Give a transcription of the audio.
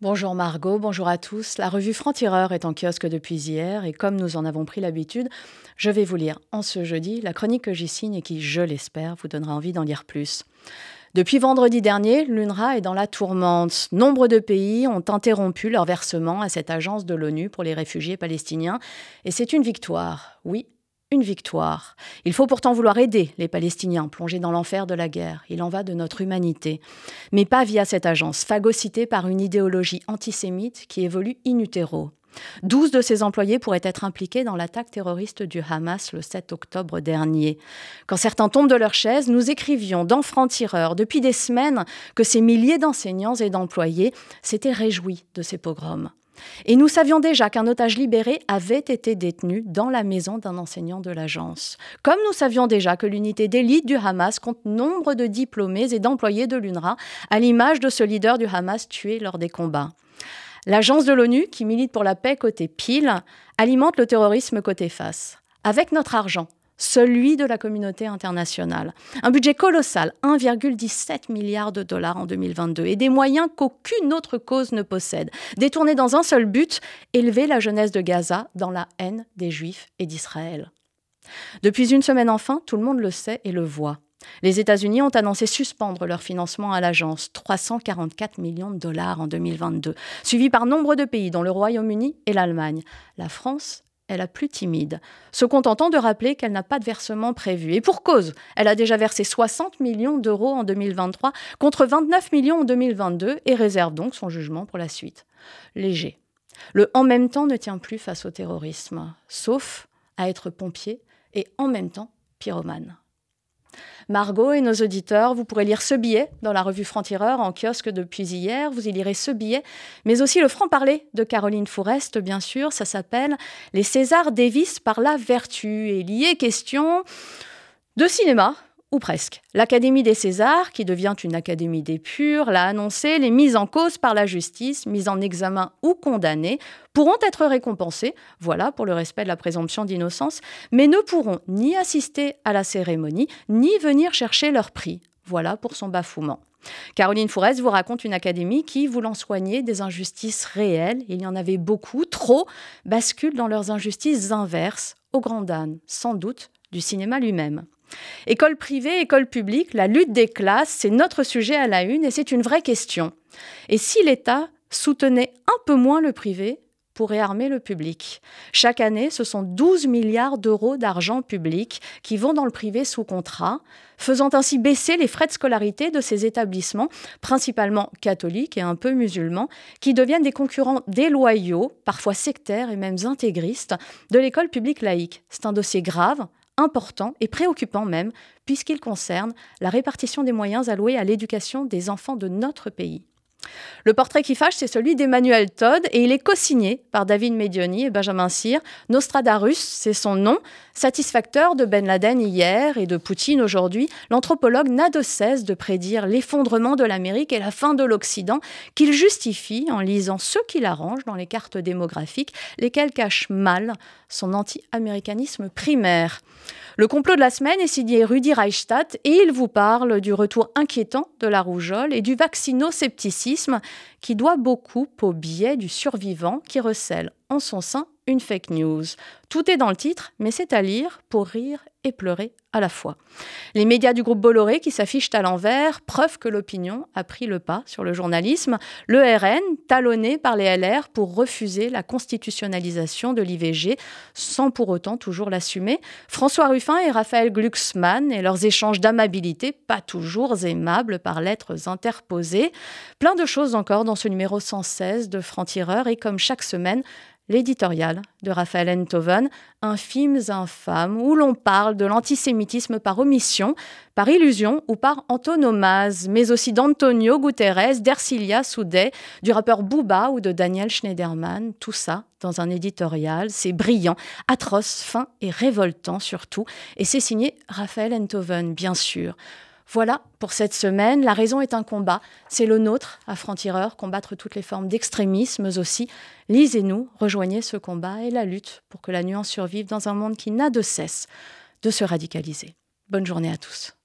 Bonjour Margot, bonjour à tous. La revue Franc-Tireur est en kiosque depuis hier et comme nous en avons pris l'habitude, je vais vous lire en ce jeudi la chronique que j'y signe et qui, je l'espère, vous donnera envie d'en lire plus. Depuis vendredi dernier, l'UNRWA est dans la tourmente. Nombre de pays ont interrompu leur versement à cette agence de l'ONU pour les réfugiés palestiniens et c'est une victoire. Oui, une victoire. Il faut pourtant vouloir aider les Palestiniens plongés dans l'enfer de la guerre. Il en va de notre humanité. Mais pas via cette agence, phagocytée par une idéologie antisémite qui évolue in utero. Douze de ses employés pourraient être impliqués dans l'attaque terroriste du Hamas le 7 octobre dernier. Quand certains tombent de leur chaise, nous écrivions dans Franc-Tireur depuis des semaines que ces milliers d'enseignants et d'employés s'étaient réjouis de ces pogroms. Et nous savions déjà qu'un otage libéré avait été détenu dans la maison d'un enseignant de l'agence. Comme nous savions déjà que l'unité d'élite du Hamas compte nombre de diplômés et d'employés de l'UNRWA, à l'image de ce leader du Hamas tué lors des combats. L'agence de l'ONU, qui milite pour la paix côté pile, alimente le terrorisme côté face. Avec notre argent, celui de la communauté internationale. Un budget colossal, 1,17 milliard de dollars en 2022, et des moyens qu'aucune autre cause ne possède, détournés dans un seul but, élever la jeunesse de Gaza dans la haine des Juifs et d'Israël. Depuis une semaine enfin, tout le monde le sait et le voit. Les États-Unis ont annoncé suspendre leur financement à l'agence, 344 millions de dollars en 2022, suivi par nombre de pays, dont le Royaume-Uni et l'Allemagne. La France est la plus timide, se contentant de rappeler qu'elle n'a pas de versement prévu. Et pour cause, elle a déjà versé 60 millions d'euros en 2023 contre 29 millions en 2022 et réserve donc son jugement pour la suite. Léger. Le en même temps ne tient plus face au terrorisme, sauf à être pompier et en même temps pyromane. Margot et nos auditeurs, vous pourrez lire ce billet dans la revue Franc-Tireur en kiosque depuis hier. Vous y lirez ce billet, mais aussi le franc-parler de Caroline Fourest, bien sûr. Ça s'appelle Les Césars Davis par la vertu. Et lié question de cinéma, ou presque. L'Académie des Césars, qui devient une Académie des purs, l'a annoncé, les mises en cause par la justice, mises en examen ou condamnées, pourront être récompensées, voilà, pour le respect de la présomption d'innocence, mais ne pourront ni assister à la cérémonie, ni venir chercher leur prix. Voilà pour son bafouement. Caroline Fourès vous raconte une académie qui, voulant soigner des injustices réelles, il y en avait beaucoup, trop, bascule dans leurs injustices inverses, au grand âne, sans doute, du cinéma lui-même. École privée, école publique, la lutte des classes, c'est notre sujet à la une et c'est une vraie question. Et si l'État soutenait un peu moins le privé pour réarmer le public? Chaque année, ce sont 12 milliards d'euros d'argent public qui vont dans le privé sous contrat, faisant ainsi baisser les frais de scolarité de ces établissements, principalement catholiques et un peu musulmans, qui deviennent des concurrents déloyaux, parfois sectaires et même intégristes, de l'école publique laïque. C'est un dossier grave, important et préoccupant même, puisqu'il concerne la répartition des moyens alloués à l'éducation des enfants de notre pays. Le portrait qui fâche, c'est celui d'Emmanuel Todd et il est co-signé par David Medioni et Benjamin Cyr. Nostradarus, c'est son nom. Satisfacteur de Ben Laden hier et de Poutine aujourd'hui, l'anthropologue n'a de cesse de prédire l'effondrement de l'Amérique et la fin de l'Occident, qu'il justifie en lisant ce qu'il arrange dans les cartes démographiques, lesquelles cachent mal son anti-américanisme primaire. Le complot de la semaine est signé Rudi Reichstadt et il vous parle du retour inquiétant de la rougeole et du vaccino-scepticisme qui doit beaucoup au biais du survivant qui recèle en son sein une fake news. Tout est dans le titre, mais c'est à lire pour rire et pleurer à la fois. Les médias du groupe Bolloré qui s'affichent à l'envers, preuve que l'opinion a pris le pas sur le journalisme. Le RN, talonné par les LR pour refuser la constitutionnalisation de l'IVG, sans pour autant toujours l'assumer. François Ruffin et Raphaël Glucksmann et leurs échanges d'amabilité, pas toujours aimables par lettres interposées. Plein de choses encore dans ce numéro 116 de Franc-Tireur et comme chaque semaine, l'éditorial de Raphaël Enthoven, Infimes infâmes, où l'on parle de l'antisémitisme par omission, par illusion ou par antonomase, mais aussi d'Antonio Guterres, d'Ercilia Soudet, du rappeur Booba ou de Daniel Schneiderman, tout ça dans un éditorial, c'est brillant, atroce, fin et révoltant surtout, et c'est signé Raphaël Enthoven, bien sûr. Voilà pour cette semaine. La raison est un combat. C'est le nôtre, à Franc-Tireur, combattre toutes les formes d'extrémisme aussi. Lisez-nous, rejoignez ce combat et la lutte pour que la nuance survive dans un monde qui n'a de cesse de se radicaliser. Bonne journée à tous.